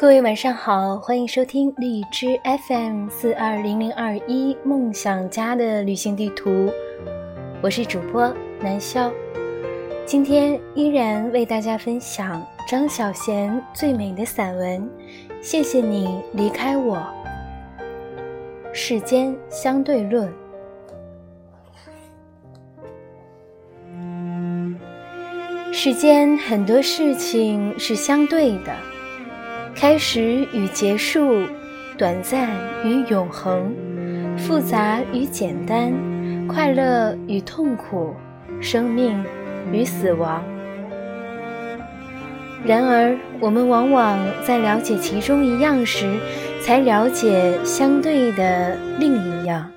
各位晚上好，欢迎收听荔枝 FM 四二零零二一梦想家的旅行地图，我是主播南潇，今天依然为大家分享张小娴最美的散文《谢谢你离开我》。世间相对论，世间很多事情是相对的。开始与结束，短暂与永恒，复杂与简单，快乐与痛苦，生命与死亡。然而，我们往往在了解其中一样时，才了解相对的另一样。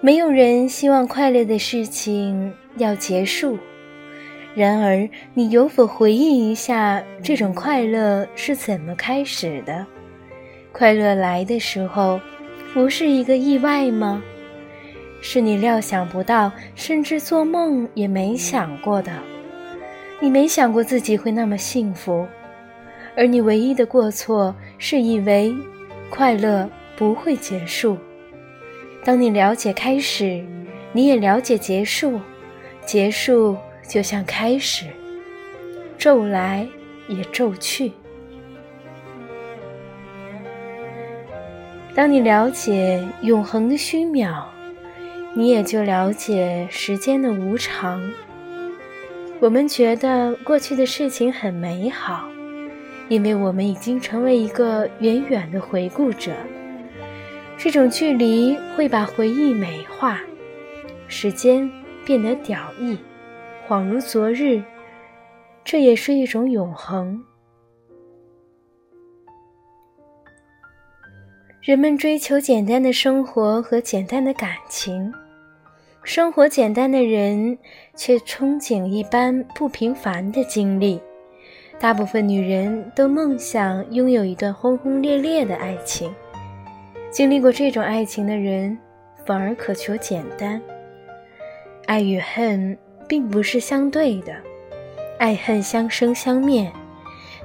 没有人希望快乐的事情要结束。然而，你有否回忆一下，这种快乐是怎么开始的？快乐来的时候，不是一个意外吗？是你料想不到，甚至做梦也没想过的。你没想过自己会那么幸福，而你唯一的过错是以为快乐不会结束。当你了解开始，你也了解结束，结束。就像开始，骤来也骤去。当你了解永恒的虚渺，你也就了解时间的无常。我们觉得过去的事情很美好，因为我们已经成为一个远远的回顾者。这种距离会把回忆美化，时间变得屌意。恍如昨日，这也是一种永恒。人们追求简单的生活和简单的感情，生活简单的人却憧憬一般不平凡的经历。大部分女人都梦想拥有一段轰轰烈烈的爱情，经历过这种爱情的人反而渴求简单。爱与恨。并不是相对的，爱恨相生相灭。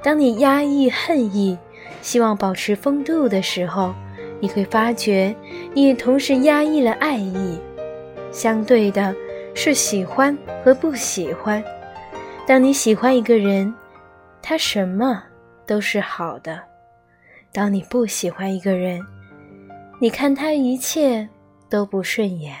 当你压抑恨意，希望保持风度的时候，你会发觉你也同时压抑了爱意。相对的是喜欢和不喜欢。当你喜欢一个人，他什么都是好的；当你不喜欢一个人，你看他一切都不顺眼。